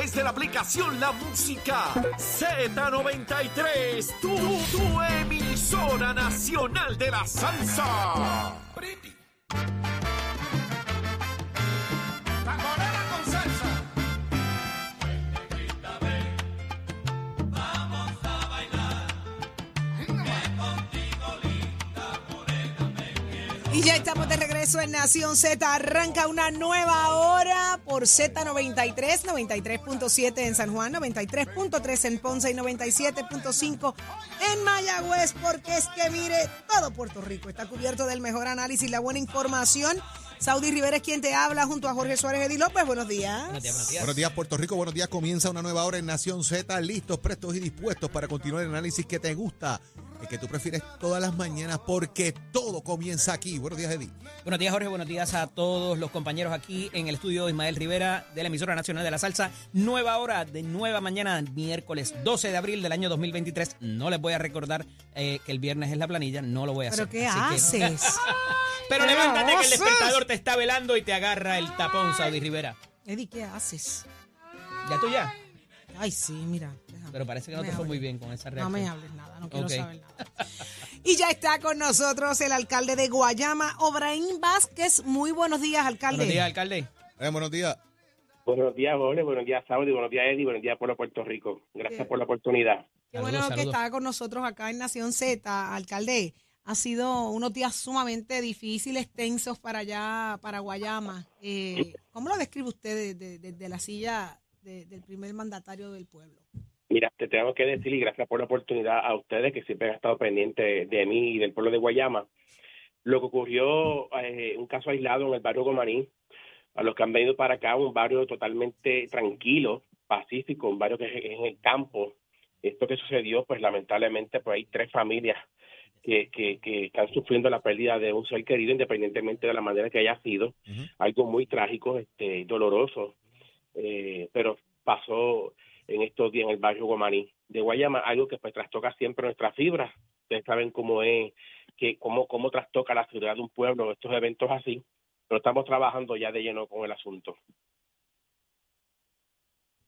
través de la aplicación La Música Z93. Tu, tu emisora nacional de la salsa. ¡La Y ya estamos de regreso en Nación Z. Arranca una nueva hora por Z93, 93.7 en San Juan, 93.3 en Ponce y 97.5 en Mayagüez. Porque es que mire, todo Puerto Rico está cubierto del mejor análisis y la buena información. Saudi Rivera es quien te habla junto a Jorge Suárez Edi López. Buenos días. Buenos días, Puerto Rico. Buenos días. Comienza una nueva hora en Nación Z. Listos, prestos y dispuestos para continuar el análisis que te gusta, el que tú prefieres todas las mañanas, porque todo comienza aquí. Buenos días, Eddie. Buenos días, Jorge. Buenos días a todos los compañeros aquí en el estudio Ismael Rivera de la emisora nacional de la salsa. Nueva hora de nueva mañana, miércoles 12 de abril del año 2023. No les voy a recordar eh, que el viernes es la planilla, no lo voy a hacer. ¿Pero qué Así que- haces? Pero ¿Qué levántate que el despertador te está velando y te agarra el tapón, Saudi Rivera. Eddie, ¿qué haces? ¿Ya tú ya? Ay, sí, mira. Pero parece que no me te fue muy bien con esa No reacción. me hables nada, no quiero saber nada. Y ya está con nosotros el alcalde de Guayama, Obraín Vázquez. Muy buenos días, alcalde. Buenos días, alcalde. Eh, buenos días. Buenos días, Jorge. Buenos días, Saudi. Buenos días, Eddie. Buenos días, pueblo Puerto Rico. Gracias Bien. por la oportunidad. Qué Saludos, bueno que saludos. está con nosotros acá en Nación Z, alcalde. Ha sido unos días sumamente difíciles, tensos para allá, para Guayama. Eh, ¿Cómo lo describe usted desde de, de la silla de- del primer mandatario del pueblo? Mira, te tengo que decir, y gracias por la oportunidad a ustedes que siempre han estado pendientes de mí y del pueblo de Guayama. Lo que ocurrió, eh, un caso aislado en el barrio Gomaní, a los que han venido para acá, un barrio totalmente tranquilo, pacífico, un barrio que es en el campo. Esto que sucedió, pues lamentablemente, pues hay tres familias que, que, que están sufriendo la pérdida de un ser querido, independientemente de la manera que haya sido. Algo muy trágico, este, doloroso, eh, pero pasó en estos días en el barrio Guamaní de Guayama, algo que pues trastoca siempre nuestras fibras. Ustedes saben cómo es, que cómo, cómo trastoca la seguridad de un pueblo estos eventos así, pero estamos trabajando ya de lleno con el asunto.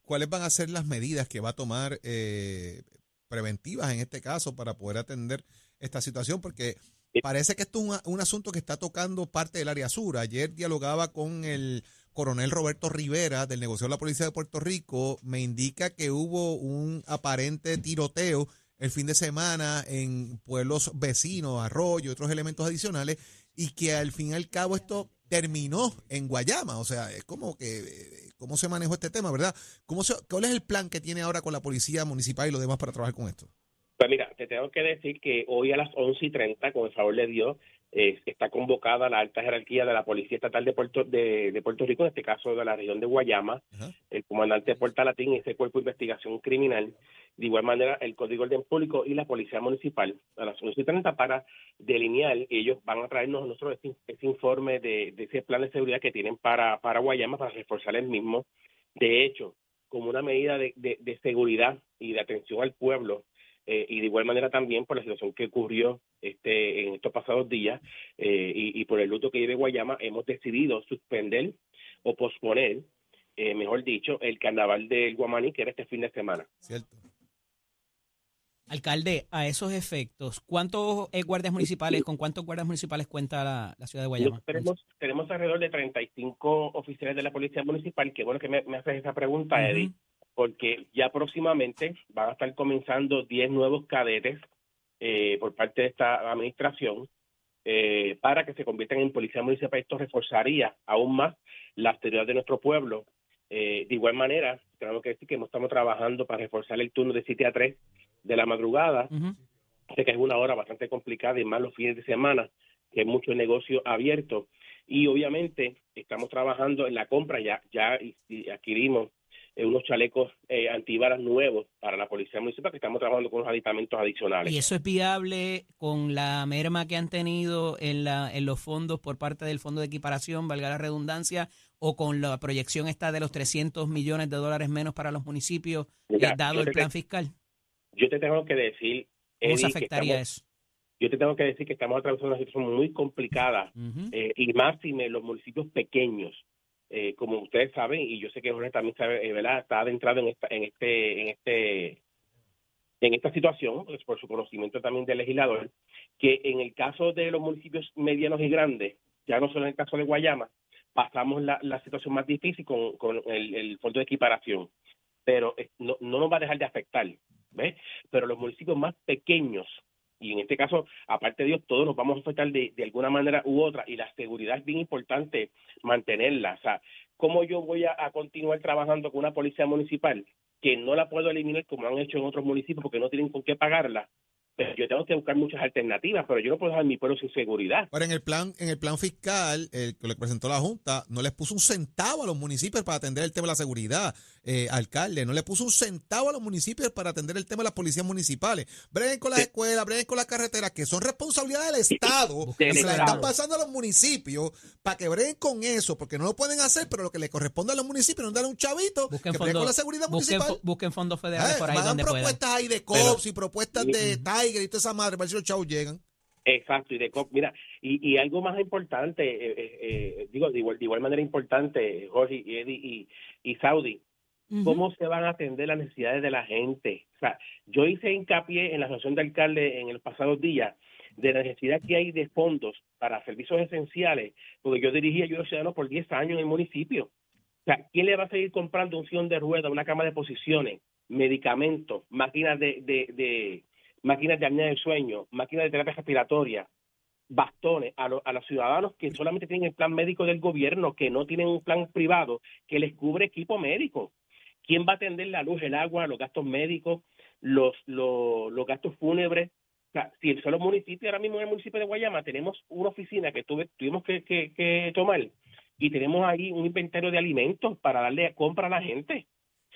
¿Cuáles van a ser las medidas que va a tomar eh, preventivas en este caso para poder atender esta situación? Porque parece que esto es un, un asunto que está tocando parte del área sur. Ayer dialogaba con el coronel Roberto Rivera del negocio de la Policía de Puerto Rico. Me indica que hubo un aparente tiroteo el fin de semana en pueblos vecinos, Arroyo otros elementos adicionales, y que al fin y al cabo esto terminó en Guayama. O sea, es como que, eh, ¿cómo se manejó este tema, verdad? ¿Cómo se, ¿Cuál es el plan que tiene ahora con la policía municipal y los demás para trabajar con esto? Pues mira, te tengo que decir que hoy a las 11 y 30, con el favor de Dios, eh, está convocada la alta jerarquía de la Policía Estatal de Puerto, de, de Puerto Rico, en este caso de la región de Guayama, el comandante Portalatín y ese cuerpo de investigación criminal, de igual manera el Código de Orden Público y la Policía Municipal a las 11 y 30 para delinear, ellos van a traernos a nosotros ese, ese informe de, de ese plan de seguridad que tienen para, para Guayama, para reforzar el mismo. De hecho, como una medida de, de- de seguridad y de atención al pueblo, eh, y de igual manera también por la situación que ocurrió este en estos pasados días eh, y, y por el luto que vive Guayama, hemos decidido suspender o posponer, eh, mejor dicho, el carnaval del Guamaní, que era este fin de semana. ¿Cierto? Alcalde, a esos efectos, ¿cuántos eh, guardias municipales, con cuántos guardias municipales cuenta la, la ciudad de Guayama? Tenemos, tenemos alrededor de 35 oficiales de la Policía Municipal. Qué bueno que me, me haces esa pregunta, Ujú. Eddie, porque ya próximamente van a estar comenzando 10 nuevos cadetes eh, por parte de esta administración eh, para que se conviertan en policía municipal. Esto reforzaría aún más la seguridad de nuestro pueblo. Eh, de igual manera, tenemos que decir que estamos trabajando para reforzar el turno de 7 a 3 de la madrugada. Sé que es una hora bastante complicada y más los fines de semana, que hay mucho negocio abierto. Y obviamente estamos trabajando en la compra, ya, ya adquirimos unos chalecos eh, antibalas nuevos para la policía municipal que estamos trabajando con unos aditamentos adicionales. ¿Y eso es viable con la merma que han tenido en, la, en los fondos por parte del Fondo de Equiparación, valga la redundancia, o con la proyección esta de los 300 millones de dólares menos para los municipios, Mira, eh, dado yo el te- plan fiscal? Yo te tengo que decir, ¿Cómo se Eddie, que afectaría estamos- eso? yo te tengo que decir que estamos atravesando una situación muy complicada eh, y más si me- los municipios pequeños, eh, como ustedes saben y yo sé que Jorge también sabe, eh, ¿verdad? Está adentrado en esta, en este, en este, en esta situación, pues, por su conocimiento también del legislador, que en el caso de los municipios medianos y grandes, ya no solo en el caso de Guayama, pasamos la, situación más difícil con, con el, el fondo de equiparación, pero eh, no, no nos va a dejar de afectar, ¿ves? Pero los municipios más pequeños, y en este caso, aparte de Dios, todos nos vamos a afectar de, de alguna manera u otra, y la seguridad es bien importante mantenerla. O sea, ¿cómo yo voy a, a continuar trabajando con una policía municipal que no la puedo eliminar como han hecho en otros municipios porque no tienen con qué pagarla? Pero yo tengo que buscar muchas alternativas, pero yo no puedo dejar mi pueblo sin seguridad. Ahora, en el plan, en el plan fiscal, el que le presentó la Junta, no les puso un centavo a los municipios para atender el tema de la seguridad, eh, alcalde, no le puso un centavo a los municipios para atender el tema de las policías municipales. Breguen con las Sí. escuelas, breguen con las carreteras, que son responsabilidad del Estado, y se la están pasando a los municipios para que breguen con eso, porque no lo pueden hacer, pero lo que le corresponde a los municipios, no darle un chavito Busquen que bregue con fondos, la seguridad busquen, municipal. busquen fondos federales Eh, por ahí puedan. propuestas ahí de Pero- COPS y propuestas de Tiger y toda esa madre, para ver si los chavos llegan. Exacto, y de mira, y, y algo más importante, eh, eh, eh, digo, de igual, de igual manera importante, Jorge y Eddie y, y Saudi, Ujú. ¿cómo se van a atender las necesidades de la gente? O sea, yo hice hincapié en la asociación de alcalde en los pasados días de la necesidad que hay de fondos para servicios esenciales, porque yo dirigí ayuda a los ciudadanos por 10 años en el municipio. O sea, ¿quién le va a seguir comprando un sillón de rueda, una cama de posiciones, medicamentos, máquinas de, de, de máquinas de apnea del sueño, máquinas de terapia respiratoria, bastones a, lo- a los ciudadanos que solamente tienen el plan médico del gobierno, que no tienen un plan privado que les cubre equipo médico? ¿Quién va a atender la luz, el agua, los gastos médicos, los, los, los gastos fúnebres? O sea, si son los municipios, ahora mismo en el municipio de Guayama tenemos una oficina que tuve, tuvimos que, que, que tomar y tenemos ahí un inventario de alimentos para darle compra a la gente.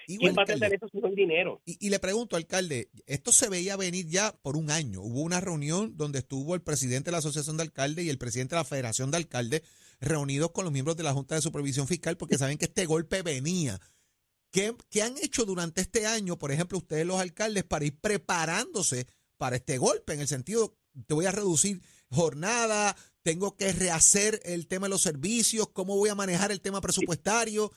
Igual, ¿Quién va a eso si no hay dinero? Y, y le pregunto, alcalde, esto se veía venir ya por un año. Hubo una reunión donde estuvo el presidente de la Asociación de Alcaldes y el presidente de la Federación de Alcaldes reunidos con los miembros de la Junta de Supervisión Fiscal porque saben que este golpe venía. ¿Qué, qué han hecho durante este año, por ejemplo, ustedes los alcaldes, para ir preparándose para este golpe? En el sentido, te voy a reducir jornada, tengo que rehacer el tema de los servicios, cómo voy a manejar el tema presupuestario.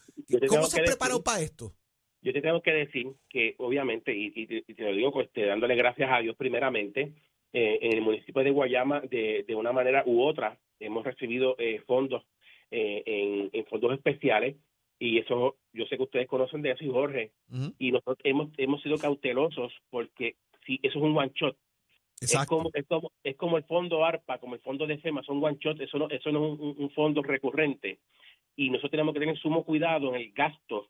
¿Cómo se han preparado para esto? Yo te tengo que decir que, obviamente, y, y- y te lo digo este, dándole gracias a Dios primeramente, eh, en el municipio de Guayama, de, de una manera u otra, hemos recibido eh, fondos eh, en, en fondos especiales, y eso, yo sé que ustedes conocen de eso, y Jorge, y nosotros hemos, hemos sido cautelosos porque si eso es un one shot, es como, es como es como el fondo ARPA, como el fondo de FEMA, son one shot, eso no, eso no es un, un fondo recurrente. Y nosotros tenemos que tener sumo cuidado en el gasto,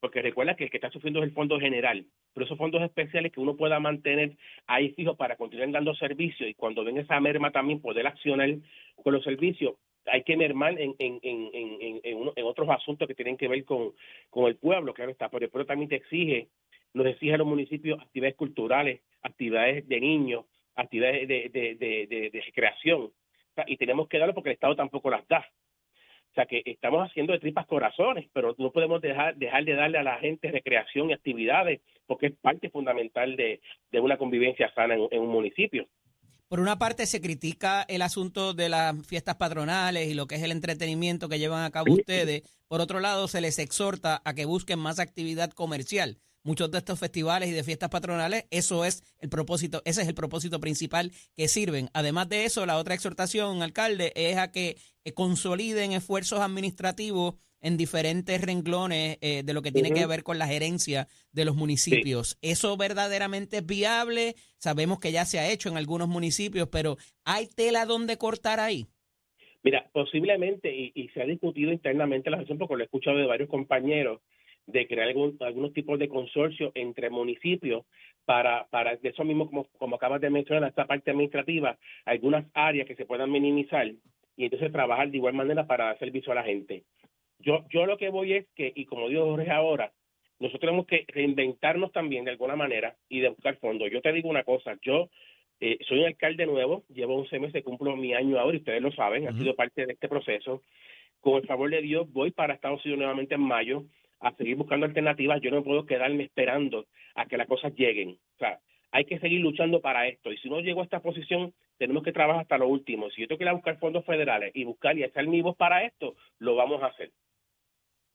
porque recuerda que el que está sufriendo es el fondo general, pero esos fondos especiales que uno pueda mantener ahí fijos para continuar dando servicios y cuando venga esa merma también poder accionar con los servicios, hay que mermar en, en, en, en, en, en otros asuntos que tienen que ver con, con el pueblo, claro está, pero el pueblo también te exige, nos exige a los municipios actividades culturales, actividades de niños, actividades de, de, de, de, de recreación, y tenemos que darlo porque el Estado tampoco las da. O sea que estamos haciendo de tripas corazones, pero no podemos dejar, dejar de darle a la gente recreación y actividades, porque es parte fundamental de, de una convivencia sana en, en un municipio. Por una parte se critica el asunto de las fiestas patronales y lo que es el entretenimiento que llevan a cabo ustedes. Por otro lado, se les exhorta a que busquen más actividad comercial. Muchos de estos festivales y de fiestas patronales, eso es el propósito, ese es el propósito principal que sirven. Además de eso, la otra exhortación, alcalde, es a que eh, consoliden esfuerzos administrativos en diferentes renglones eh, de lo que tiene que ver con la gerencia de los municipios. ¿Eso verdaderamente es viable? Sabemos que ya se ha hecho en algunos municipios, pero ¿hay tela donde cortar ahí? Mira, posiblemente, y, y se ha discutido internamente la asociación, porque lo he escuchado de varios compañeros, de crear algún, algunos tipos de consorcio entre municipios para, para de eso mismo, como, como acabas de mencionar, esta parte administrativa, algunas áreas que se puedan minimizar y entonces trabajar de igual manera para dar servicio a la gente. Yo, yo lo que voy es que, y como dijo Jorge ahora, nosotros tenemos que reinventarnos también de alguna manera y de buscar fondos. Yo te digo una cosa, yo eh, soy un alcalde nuevo, llevo 11 meses, cumplo mi año ahora y ustedes lo saben, ha sido parte de este proceso. Con el favor de Dios, voy para Estados Unidos nuevamente en mayo a seguir buscando alternativas. Yo no puedo quedarme esperando a que las cosas lleguen. O sea, hay que seguir luchando para esto. Y si no llego a esta posición, tenemos que trabajar hasta lo último. Si yo tengo que ir a buscar fondos federales y buscar y hacer mi voz para esto, lo vamos a hacer.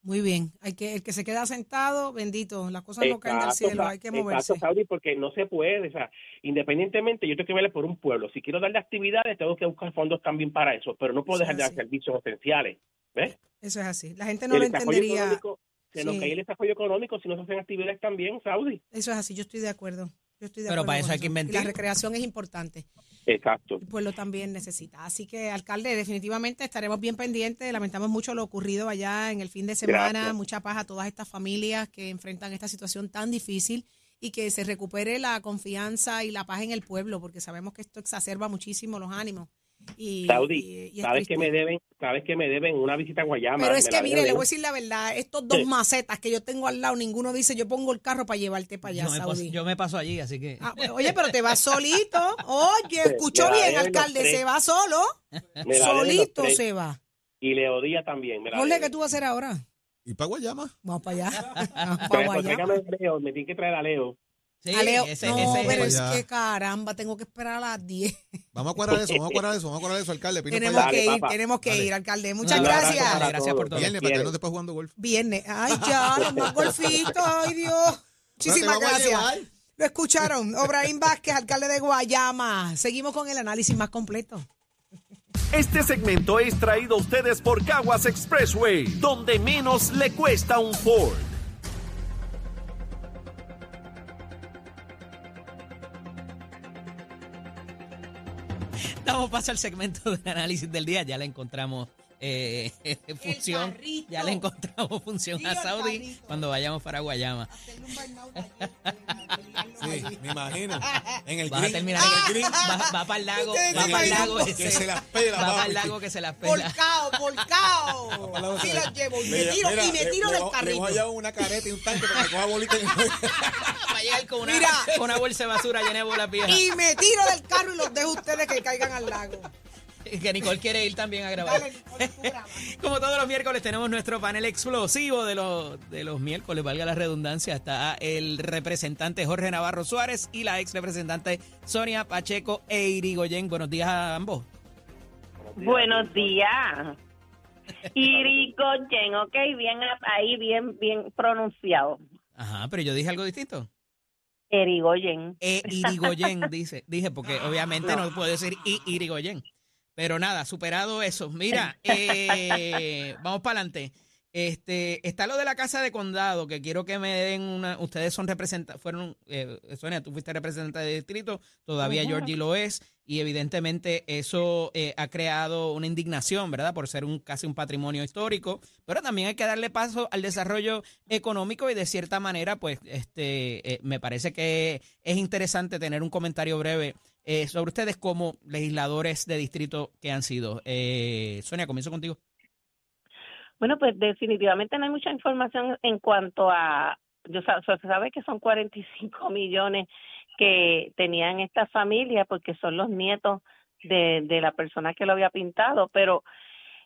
Muy bien. Hay que, el que se queda sentado, bendito, las cosas no caen del cielo, hay que moverse. exacto, Saudi, porque no se puede, o sea, independientemente, yo tengo que verle por un pueblo. Si quiero darle actividades, tengo que buscar fondos también para eso, pero no puedo Eso es dejar de dar servicios esenciales. ¿Ves? Eso es así. La gente no el lo entendería. económico, se nos Sí. cae el desarrollo económico si no se hacen actividades también, Saudi. Eso es así, yo estoy de acuerdo. Yo estoy de Pero acuerdo para eso hay que Y invertir. la recreación es importante. Exacto. El pueblo también necesita. Así que, alcalde, definitivamente estaremos bien pendientes. Lamentamos mucho lo ocurrido allá en el fin de semana. Gracias. Mucha paz a todas estas familias que enfrentan esta situación tan difícil y que se recupere la confianza y la paz en el pueblo, porque sabemos que esto exacerba muchísimo los ánimos. Y, Saudi, y- y es sabes que me deben, sabes que me deben una visita a Guayama. Pero es que, mire, le voy a decir la verdad, estos dos Sí. macetas que yo tengo al lado, ninguno dice yo pongo el carro para llevarte para allá, Yo me, paso, Saudi. yo me paso allí, así que. Ah, pues, oye, pero te vas solito. Oye, escuchó bien, alcalde, se va solo. Solito se va. Y Leodía también. Me Jorge. ¿qué tú vas a hacer ahora? ¿Y para Guayama? Vamos para allá. Vamos para pues, allá. tráigame a Leo, me tienen que traer a Leo. Sí, ese, no, ese- pero Vamos es que caramba, tengo que esperar a las 10. Vamos a cuadrar eso, vamos a cuadrar eso, vamos a cuadrar eso, alcalde. Pino tenemos que ir, tenemos que Dale. ir, alcalde. Muchas gracias. dale, gracias por todo. Viernes, para que no después jugando golf. Viernes. Ay, ya, los más golfitos. Ay, Dios. Muchísimas gracias. Lo escucharon. Obraín Vázquez, alcalde de Guayama. Seguimos con el análisis más completo. Este segmento es traído a ustedes por Caguas Expressway, donde menos le cuesta un Ford. Damos paso al segmento de análisis del día. Ya le encontramos eh, función. Ya le encontramos función a Saudi cuando vayamos para Guayama. Sí, me imagino. En el Vas a terminar en el green. Va, va para el lago. Va para el lago. que se las pela, Va para el lago que se las pela. Volcao, volcao. Sí las llevo. Y me tiro, y me tiro del Le carrito. voy a llevar una careta y un tanque para que coja bolita. Llegar con una, Mira. con una bolsa de basura llena de bolas viejas. Y me tiro del carro y los dejo ustedes que caigan al lago. Que Nicole quiere ir también a grabar. Dale, Nicole. Como todos los miércoles tenemos nuestro panel explosivo de los, de los miércoles, valga la redundancia. Está el representante Jorge Navarro Suárez y la ex representante Sonia Pacheco e Irigoyen. Buenos días a ambos. Buenos días. Irigoyen, ok, bien ahí, bien, bien pronunciado. Ajá, pero yo dije algo distinto. Erigoyen. E Irigoyen, dice, dije, porque obviamente no puedo decir I Irigoyen. Pero nada, superado eso. Mira, eh, vamos para adelante. Este, está lo de la casa de condado, que quiero que me den una. Ustedes son representantes, fueron, eh, Sonia, tú fuiste representante de distrito, todavía Georgie lo es, y evidentemente eso eh, ha creado una indignación, ¿verdad? Por ser un casi un patrimonio histórico, pero también hay que darle paso al desarrollo económico y de cierta manera, pues, este, eh, me parece que es interesante tener un comentario breve eh, sobre ustedes como legisladores de distrito que han sido. Eh, Sonia, comienzo contigo. Bueno, pues definitivamente no hay mucha información en cuanto a, yo se sabe que son 45 millones que tenían esta familia porque son los nietos de, de la persona que lo había pintado, pero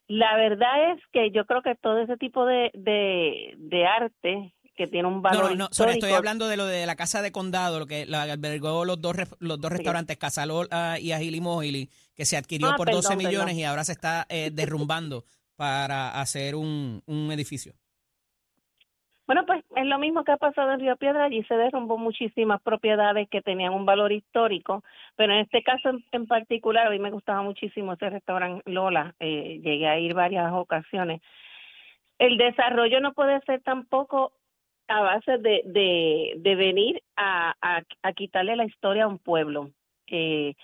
la verdad es que yo creo que todo ese tipo de, de, de arte que tiene un valor no, no, estoy hablando de lo de la casa de condado, lo que la albergó los dos los dos restaurantes, Casalola y Agili Mojili, que se adquirió Ah, por perdón, 12 millones perdón. y ahora se está eh, derrumbando para hacer un, un edificio. Bueno, pues es lo mismo que ha pasado en Río Piedra. Allí se derrumbó muchísimas propiedades que tenían un valor histórico, pero en este caso en, particular, a mí me gustaba muchísimo ese restaurante Lola. eh, llegué a ir varias ocasiones. El desarrollo no puede ser tampoco a base de, de, de venir a, a, a quitarle la historia a un pueblo. Eh,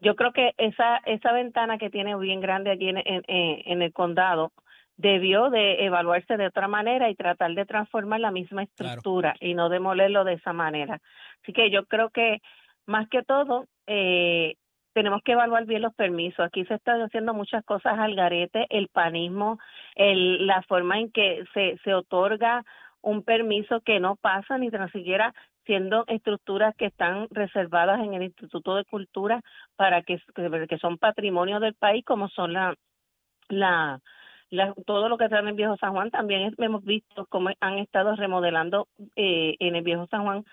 yo creo que esa esa ventana que tiene bien grande allí en, en, en el condado debió de evaluarse de otra manera y tratar de transformar la misma Claro. estructura y no demolerlo de esa manera. Así que yo creo que más que todo eh, tenemos que evaluar bien los permisos. Aquí se están haciendo muchas cosas al garete, el panismo, el, la forma en que se, se otorga un permiso que no pasa ni tan siquiera siendo estructuras que están reservadas en el Instituto de Cultura para que, que son patrimonio del país, como son la, la, la, todo lo que está en el Viejo San Juan. También hemos visto cómo han estado remodelando eh, en el Viejo San Juan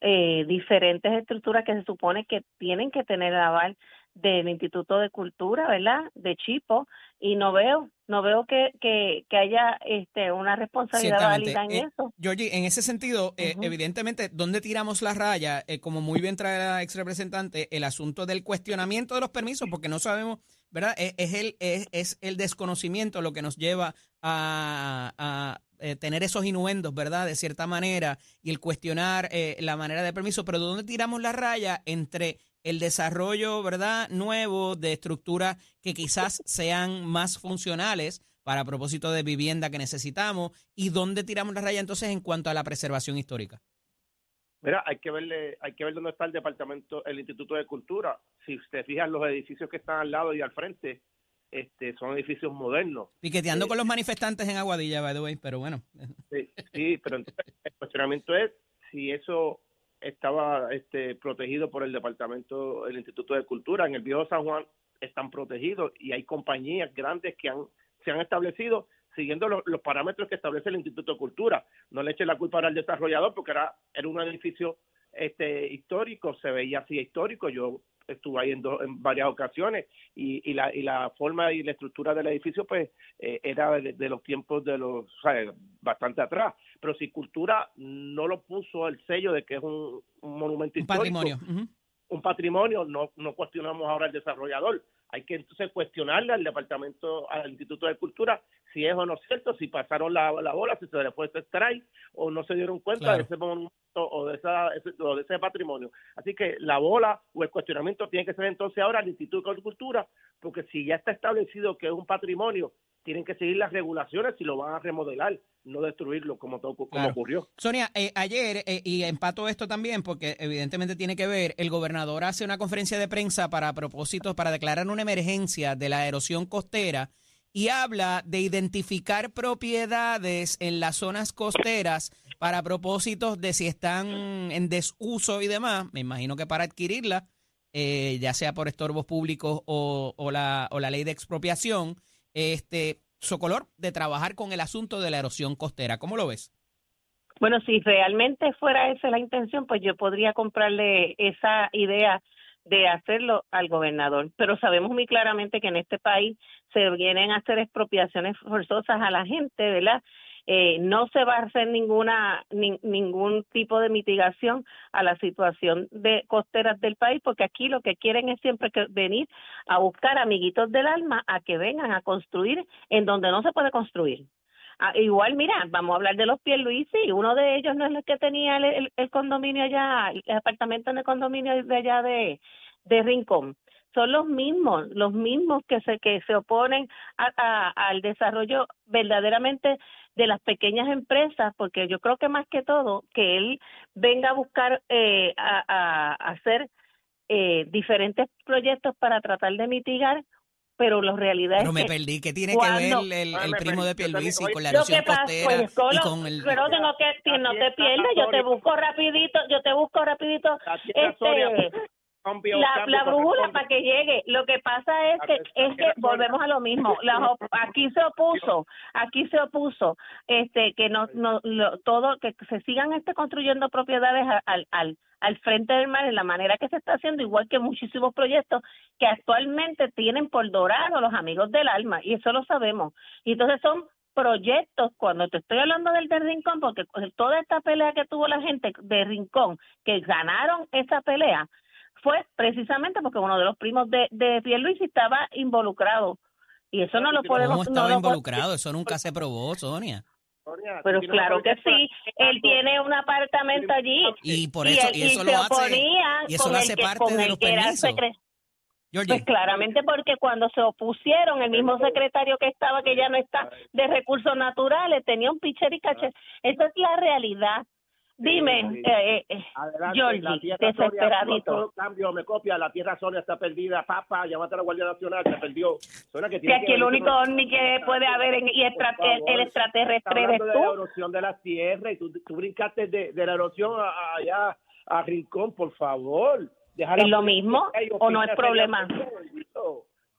eh, diferentes estructuras que se supone que tienen que tener aval del Instituto de Cultura, ¿verdad? De Chipo, y no veo, no veo que, que, que haya este, una responsabilidad válida en eh, eso. Georgie, en ese sentido, eh, evidentemente, ¿dónde tiramos la raya? Eh, como muy bien trae la ex representante, el asunto del cuestionamiento de los permisos, porque no sabemos, ¿verdad? Es, es el, es, es, el desconocimiento lo que nos lleva a, a tener esos inuendos, ¿verdad? De cierta manera, y el cuestionar la manera de permiso, pero ¿dónde tiramos la raya entre el desarrollo, ¿verdad?, nuevo de estructuras que quizás sean más funcionales para propósito de vivienda que necesitamos y dónde tiramos la raya entonces en cuanto a la preservación histórica. Mira, hay que verle, hay que ver dónde está el departamento, el Instituto de Cultura. Si usted fija los edificios que están al lado y al frente, este, son edificios modernos. Piqueteando con los manifestantes en Aguadilla, by the way, pero bueno. Sí, sí pero el cuestionamiento es si eso estaba este, protegido por el departamento, el Instituto de Cultura. En el Viejo San Juan están protegidos y hay compañías grandes que han, se han establecido siguiendo los, parámetros que establece el Instituto de Cultura. No le eche la culpa al desarrollador porque era, era un edificio este histórico, se veía así histórico. Yo estuve ahí en, en varias ocasiones y, y, la, y la forma y la estructura del edificio pues eh, era de, los tiempos de los, o sea, bastante atrás. Pero si Cultura no lo puso el sello de que es un, monumento un histórico, patrimonio. un patrimonio, no, no cuestionamos ahora al desarrollador. Hay que entonces cuestionarle al departamento, al Instituto de Cultura, si es o no cierto, si pasaron la, la bola, si se le fue ese strike o no se dieron cuenta de ese monumento o de, esa, o de ese patrimonio. Así que la bola o el cuestionamiento tiene que ser entonces ahora al Instituto de Cultura, porque si ya está establecido que es un patrimonio, tienen que seguir las regulaciones si lo van a remodelar, no destruirlo como, todo, como ocurrió. Sonia, eh, ayer, eh, y empato esto también, porque evidentemente tiene que ver, el gobernador hace una conferencia de prensa para propósitos, para declarar una emergencia de la erosión costera y habla de identificar propiedades en las zonas costeras para propósitos de si están en desuso y demás, me imagino que para adquirirla, eh, ya sea por estorbos públicos o, o, la, o la ley de expropiación, este Socolor, de trabajar con el asunto de la erosión costera. ¿Cómo lo ves? Bueno, si realmente fuera esa la intención, pues yo podría comprarle esa idea de hacerlo al gobernador. Pero sabemos muy claramente que en este país se vienen a hacer expropiaciones forzosas a la gente, ¿verdad? Eh, no se va a hacer ninguna ningún tipo de mitigación a la situación de costeras del país porque aquí lo que quieren es siempre que venir a buscar amiguitos del alma a que vengan a construir en donde no se puede construir Ah, igual, mira, vamos a hablar de los y Uno de ellos no es el que tenía el, el, condominio allá, el apartamento en el condominio de allá de, de Rincón. Son los mismos, los mismos que se que se oponen a, al desarrollo verdaderamente de las pequeñas empresas, porque yo creo que más que todo que él venga a buscar eh, a, a, hacer eh, diferentes proyectos para tratar de mitigar pero la realidad pero es me perdí. ¿Qué tiene que ver el, el, primo de Pierluisi con la erosión costera pues, y con el... Pero tengo que, no te pierdas, yo te busco rapidito, yo te busco rapidito este, la, la brújula para que llegue. Lo que pasa es que es que volvemos a lo mismo. La, aquí se opuso, aquí se opuso, este que no, no todo que se sigan este construyendo propiedades al, al al frente del mar en la manera que se está haciendo, igual que muchísimos proyectos que actualmente tienen por dorado los amigos del alma, y eso lo sabemos. Y entonces son proyectos, cuando te estoy hablando del de Rincón, porque toda esta pelea que tuvo la gente de Rincón, que ganaron esa pelea, fue precisamente porque uno de los primos de, de Pierluisi estaba involucrado. Y eso no lo podemos... ¿Cómo estaba involucrado? Eso nunca se probó, Sonia. Pero claro que sí, él tiene un apartamento allí y por eso y, eso lo hace y eso lo hace parte de los permisos. Pues claramente porque cuando se opusieron, el mismo secretario que estaba, que ya no está de recursos naturales, tenía un pitcher y caché. Esa es la realidad Dime, Sí. eh, eh, Adelante, Georgie, la tierra desesperadito. todo cambio, me copia, la tierra Sonia está perdida, papá, llámate a la Guardia Nacional, se perdió. Sonia, que tiene aquí el único ovni que puede haber en- y extra- Por el, favor. el extraterrestre eres hablando de la tú. erosión de las tierras y tú, tú brincaste de, de la erosión a- a- allá a Rincón, por favor. Deja la ¿Es lo mismo o no es problema?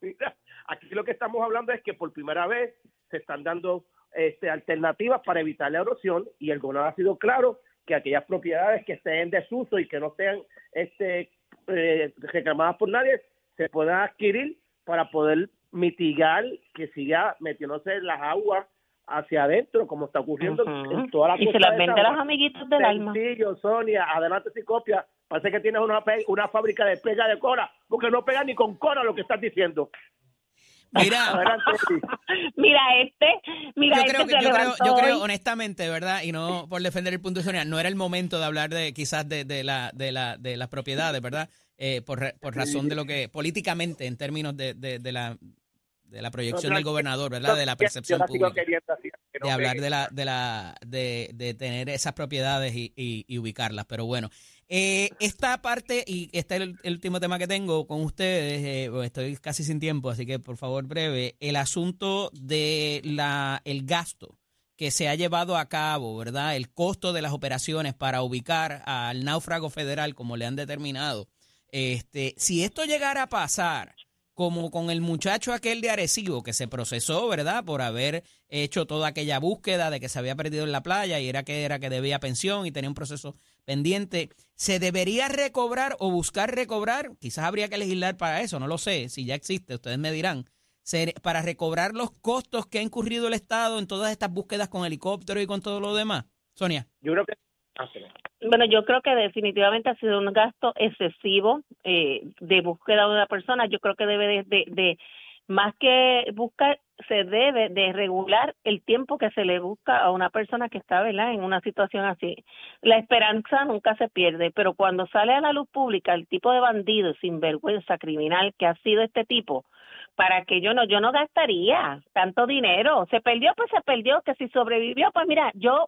Mira, Aquí lo que estamos hablando es que por primera vez se están dando este, alternativas para evitar la erosión y el gobernador ha sido claro que aquellas propiedades que estén en desuso y que no sean este, eh, reclamadas por nadie se puedan adquirir para poder mitigar que siga metiéndose las aguas hacia adentro, como está ocurriendo en toda la Y se las de vende a los amiguitos del alma. Sonia, adelante sin copia. Parece que tienes una, una fábrica de pega de cora, porque no pega ni con cora lo que estás diciendo. Mira. Mira este, mira yo este creo que se yo creo, yo creo honestamente, ¿verdad? Y no por defender el punto de Sonia, no era el momento de hablar de quizás de, de la de la de las propiedades, ¿verdad? Eh, por, por razón de lo que políticamente en términos de, de, de la de la proyección No, del gobernador, ¿verdad? De la Yo percepción la sigo pública. queriendo así, que no de hablar de la de la de, de tener esas propiedades y, y- y ubicarlas pero bueno eh, esta parte y este es el, el último tema que tengo con ustedes eh, pues estoy casi sin tiempo así que por favor breve el asunto de la el gasto que se ha llevado a cabo verdad el costo de las operaciones para ubicar al náufrago federal como le han determinado este si esto llegara a pasar como con el muchacho aquel de Arecibo que se procesó, ¿verdad? Por haber hecho toda aquella búsqueda de que se había perdido en la playa y era que era que debía pensión y tenía un proceso pendiente. ¿Se debería recobrar o buscar recobrar? Quizás habría que legislar para eso, no lo sé, si ya existe, ustedes me dirán. Para recobrar los costos que ha incurrido el Estado en todas estas búsquedas con helicóptero y con todo lo demás. Sonia. Yo creo que. Ah. Bueno, yo creo que definitivamente ha sido un gasto excesivo eh, de búsqueda de una persona. Yo creo que debe de, de, de- más que buscar, se debe de regular el tiempo que se le busca a una persona que está ¿verdad? en una situación así. La esperanza nunca se pierde, pero cuando sale a la luz pública el tipo de bandido sinvergüenza criminal que ha sido este tipo, para que yo no, yo no gastaría tanto dinero. Se perdió, pues se perdió, que si sobrevivió, pues mira, yo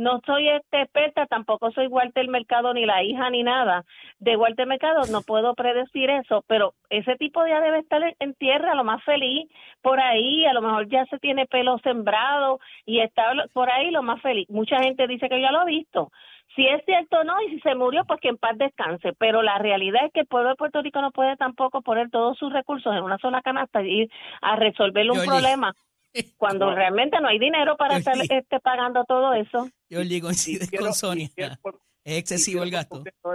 no soy este experta, tampoco soy Walter Mercado ni la hija ni nada de Walter Mercado, no puedo predecir eso, pero ese tipo ya debe estar en- tierra lo más feliz por ahí, a lo mejor ya se tiene pelo sembrado y está por ahí lo más feliz. Mucha gente dice que ya lo ha visto. Si es cierto o no, y si se murió, pues que en paz descanse. Pero la realidad es que el pueblo de Puerto Rico no puede tampoco poner todos sus recursos en una sola canasta y ir a resolver un problema cuando realmente no hay dinero para estar este, pagando todo eso. Georgie, coincides Difiero- con Sonia. por- Es excesivo el gasto. completo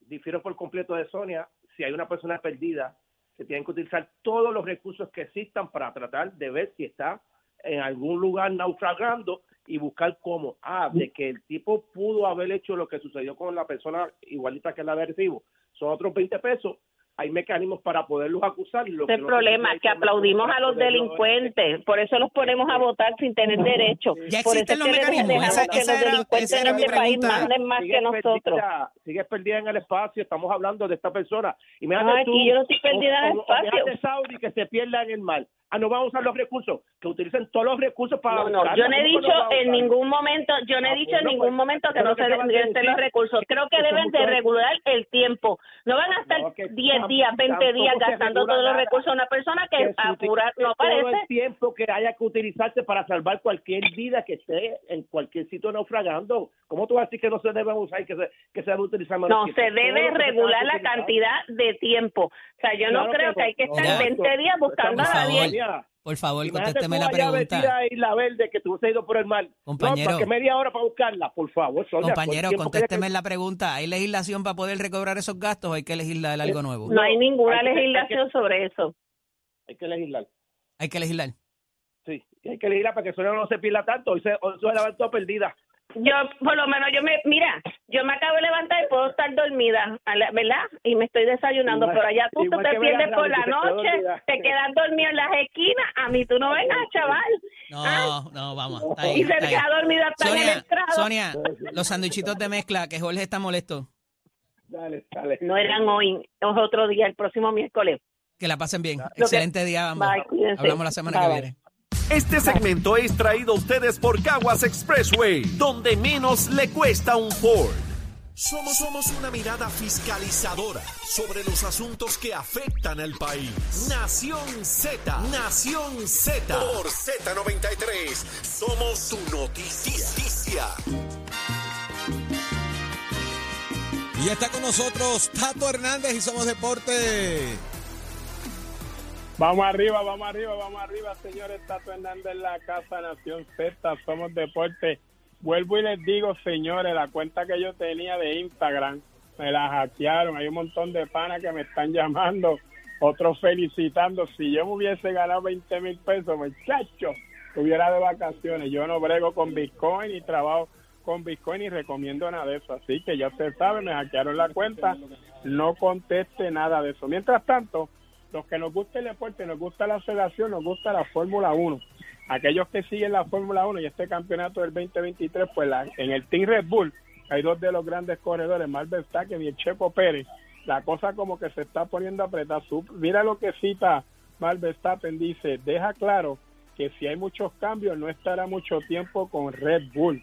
Difiero por completo de Sonia. Si hay una persona perdida, se tienen que utilizar todos los recursos que existan para tratar de ver si está en algún lugar naufragando y buscar cómo. Ah, de que el tipo pudo haber hecho lo que sucedió con la persona igualita que la de recibo. Son otros 20 pesos. Hay mecanismos para poderlos acusar. Lo que no se problema, puede que es aplaudimos a los delincuentes, por eso los ponemos a votar sin tener derecho. Ya por existen es los que mecanismos. Esa- que esa los era- delincuentes esa era en mi este país pregunta. manden más que Sigues nosotros. Perdida, sigues perdida en el espacio. Estamos hablando de esta persona. Y me Ay, aquí yo no estoy perdida en el espacio. de Saudi que se pierda en el mar. Ah, no vamos a usar los recursos. Que utilicen todos los recursos para. No, no, yo no he ¿Cómo que dicho no en ningún momento, yo no he Ah, dicho en bueno, ningún pues, momento que no se que acabas de deben los recursos. Creo que deben de regular el tiempo. No van a estar No, que 10 tam- días, 20 tampoco días gastando todos los recursos a una persona que que apurar no todo parece. el tiempo que haya que utilizarse para salvar cualquier vida que esté en cualquier sitio naufragando. ¿Cómo tú vas a decir que no se debe usar y que se, que se debe utilizar menos No, se Todo debe que regular que la utilizar. cantidad de tiempo. O sea, yo no Claro creo que hay que no, estar no, 20 días buscando a por Por favor, contésteme la pregunta. en Isla Verde que tú has ido por el mar. Compañero. No, porque media hora para buscarla, por favor. Sonia, Compañero, que contésteme la pregunta. ¿Hay legislación para poder recobrar esos gastos o hay que legislar algo nuevo? No hay ninguna hay que- hay que- legislación sobre eso. que- Hay que legislar. Hay que legislar. Sí, y hay que legislar para que Sonia no se pierda tanto. Hoy se, hoy se levantó perdida. Yo, por lo menos, yo me, mira, yo me acabo de levantar y puedo estar dormida, a la- ¿verdad? Y me estoy desayunando, Igual- pero allá tú, te pierdes por la que te quedas noche, dormida. te quedas dormido en las esquinas, a mí tú no vengas, chaval. No, no, vamos. Está ahí, Y se está ahí. queda dormido hasta en el Sonia, estrado. Sonia, los sandwichitos de mezcla, que Jorge está molesto. Dale, dale. No eran hoy, es otro día, el próximo miércoles. Que la pasen bien. Excelente día, ambos. Bye, cuídense. Hablamos la semana Bye, que viene. Este segmento es traído a ustedes por Caguas Expressway, donde menos le cuesta un Ford. Somos, somos una mirada fiscalizadora sobre los asuntos que afectan al país. Nación Z, Nación Z. Por Z93, somos su noticia. Y está con nosotros Tato Hernández y Somos Deporte. Vamos arriba, vamos arriba, vamos arriba, señores. Tato Hernández en la Casa Nación Z, Somos Deporte. Vuelvo y les digo, señores, la cuenta que yo tenía de Instagram, me la hackearon. Hay un montón de panas que me están llamando, otros felicitando. Si yo me hubiese ganado 20 mil pesos, muchacho, estuviera de vacaciones. Yo no brego con Bitcoin y trabajo con Bitcoin y recomiendo nada de eso. Así que ya usted sabe, me hackearon la cuenta. No conteste nada de eso. Mientras tanto, los que nos gusta el deporte, nos gusta la federación, nos gusta la Fórmula 1 aquellos que siguen la Fórmula 1 y este campeonato del 2023, pues la, en el Team Red Bull hay dos de los grandes corredores, Max Verstappen y el Checo Pérez. La cosa como que se está poniendo apretada. Mira lo que cita Max Verstappen, dice, deja claro que si hay muchos cambios no estará mucho tiempo con Red Bull.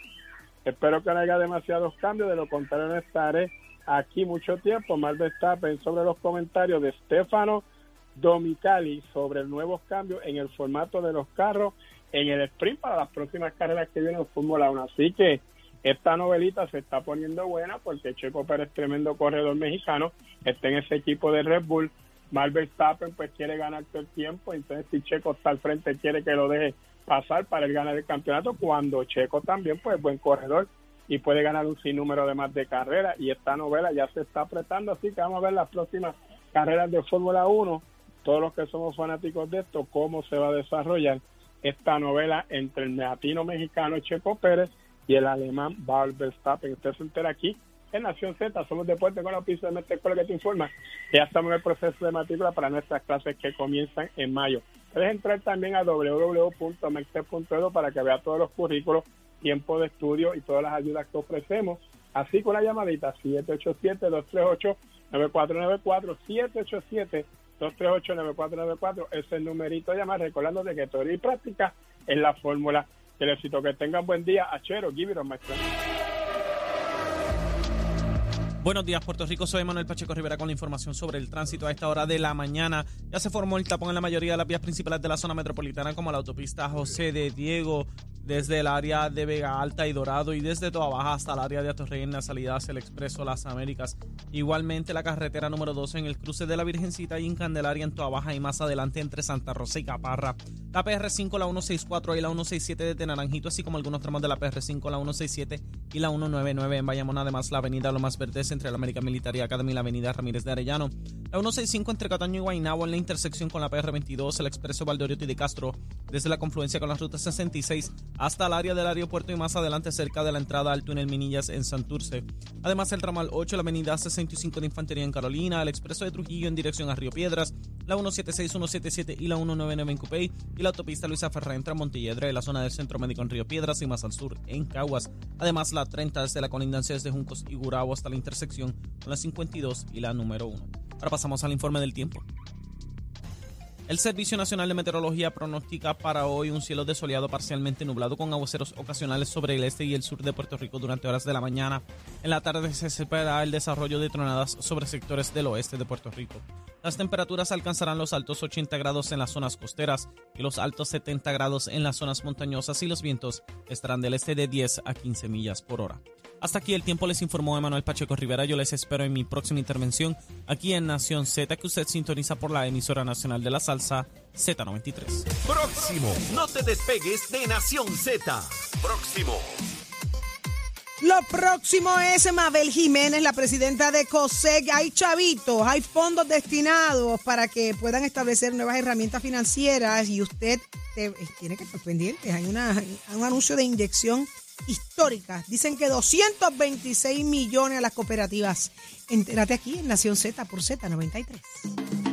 Espero que no haya demasiados cambios, de lo contrario no estaré aquí mucho tiempo. Max Verstappen sobre los comentarios de Stefano Domicali sobre nuevos cambios en el formato de los carros en el sprint para las próximas carreras que vienen en Fórmula 1. Así que esta novelita se está poniendo buena porque Checo Pérez, tremendo corredor mexicano, está en ese equipo de Red Bull. Marvel Verstappen pues quiere ganar todo el tiempo, entonces si Checo está al frente quiere que lo deje pasar para el ganar el campeonato, cuando Checo también pues buen corredor y puede ganar un sinnúmero de más de carreras y esta novela ya se está apretando, así que vamos a ver las próximas carreras de Fórmula 1, todos los que somos fanáticos de esto, cómo se va a desarrollar esta novela entre el latino mexicano Checo Pérez y el alemán Bart Verstappen. Usted se entera aquí en Nación Z, somos Deporte con la pista de Mestre que te informa ya estamos en el proceso de matrícula para nuestras clases que comienzan en mayo. Puedes entrar también a www.mexte.edu para que vea todos los currículos, tiempo de estudio y todas las ayudas que ofrecemos. Así con la llamadita 787-238-9494, 787 238-9494 es el numerito llamar, recordando de que teoría y práctica es la fórmula del éxito. Que tengan buen día. Achero, it maestro. Buenos días, Puerto Rico. Soy Manuel Pacheco Rivera con la información sobre el tránsito a esta hora de la mañana. Ya se formó el tapón en la mayoría de las vías principales de la zona metropolitana, como la autopista José de Diego, desde el área de Vega Alta y Dorado y desde Toa Baja hasta el área de Atorrey en la salida hacia el Expreso Las Américas. Igualmente la carretera número 12 en el cruce de la Virgencita y en Candelaria en Toa Baja y más adelante entre Santa Rosa y Caparra. La PR5, la 164 y la 167 de Naranjito, así como algunos tramos de la PR5, la 167 y la 199 en Bayamón. Además, la avenida Lomas Verdes entre la American Military Academy y la avenida Ramírez de Arellano. La 165 entre Cataño y Guaynabo en la intersección con la PR22, el Expreso Valdoriotti de Castro, desde la confluencia con la ruta 66 hasta el área del aeropuerto y más adelante cerca de la entrada al túnel Minillas en Santurce. Además, el ramal 8, la avenida 65 de Infantería en Carolina, el expreso de Trujillo en dirección a Río Piedras, la 176, 177 y la 199 en Cupey y la autopista Luisa Ferré entre Montelledre y la zona del Centro Médico en Río Piedras y más al sur en Caguas. Además, la 30 desde la colindancia desde Juncos y Gurabo hasta la intersección con la 52 y la número 1. Ahora pasamos al informe del tiempo. El Servicio Nacional de Meteorología pronostica para hoy un cielo desoleado parcialmente nublado con aguaceros ocasionales sobre el este y el sur de Puerto Rico durante horas de la mañana. En la tarde se espera el desarrollo de tronadas sobre sectores del oeste de Puerto Rico. Las temperaturas alcanzarán los altos 80 grados en las zonas costeras y los altos 70 grados en las zonas montañosas y los vientos estarán del este de 10 a 15 millas por hora. Hasta aquí el tiempo les informó Emanuel Pacheco Rivera. Yo les espero en mi próxima intervención aquí en Nación Z, que usted sintoniza por la emisora nacional de la salsa Z93. Próximo. No te despegues de Nación Z. Próximo. Lo próximo es Mabel Jiménez, la presidenta de COSEC. Hay chavitos, hay fondos destinados para que puedan establecer nuevas herramientas financieras y usted tiene que estar pendiente. Hay un anuncio de inyección históricas. Dicen que 226 millones a las cooperativas. Entérate aquí en Nación Z por Z93.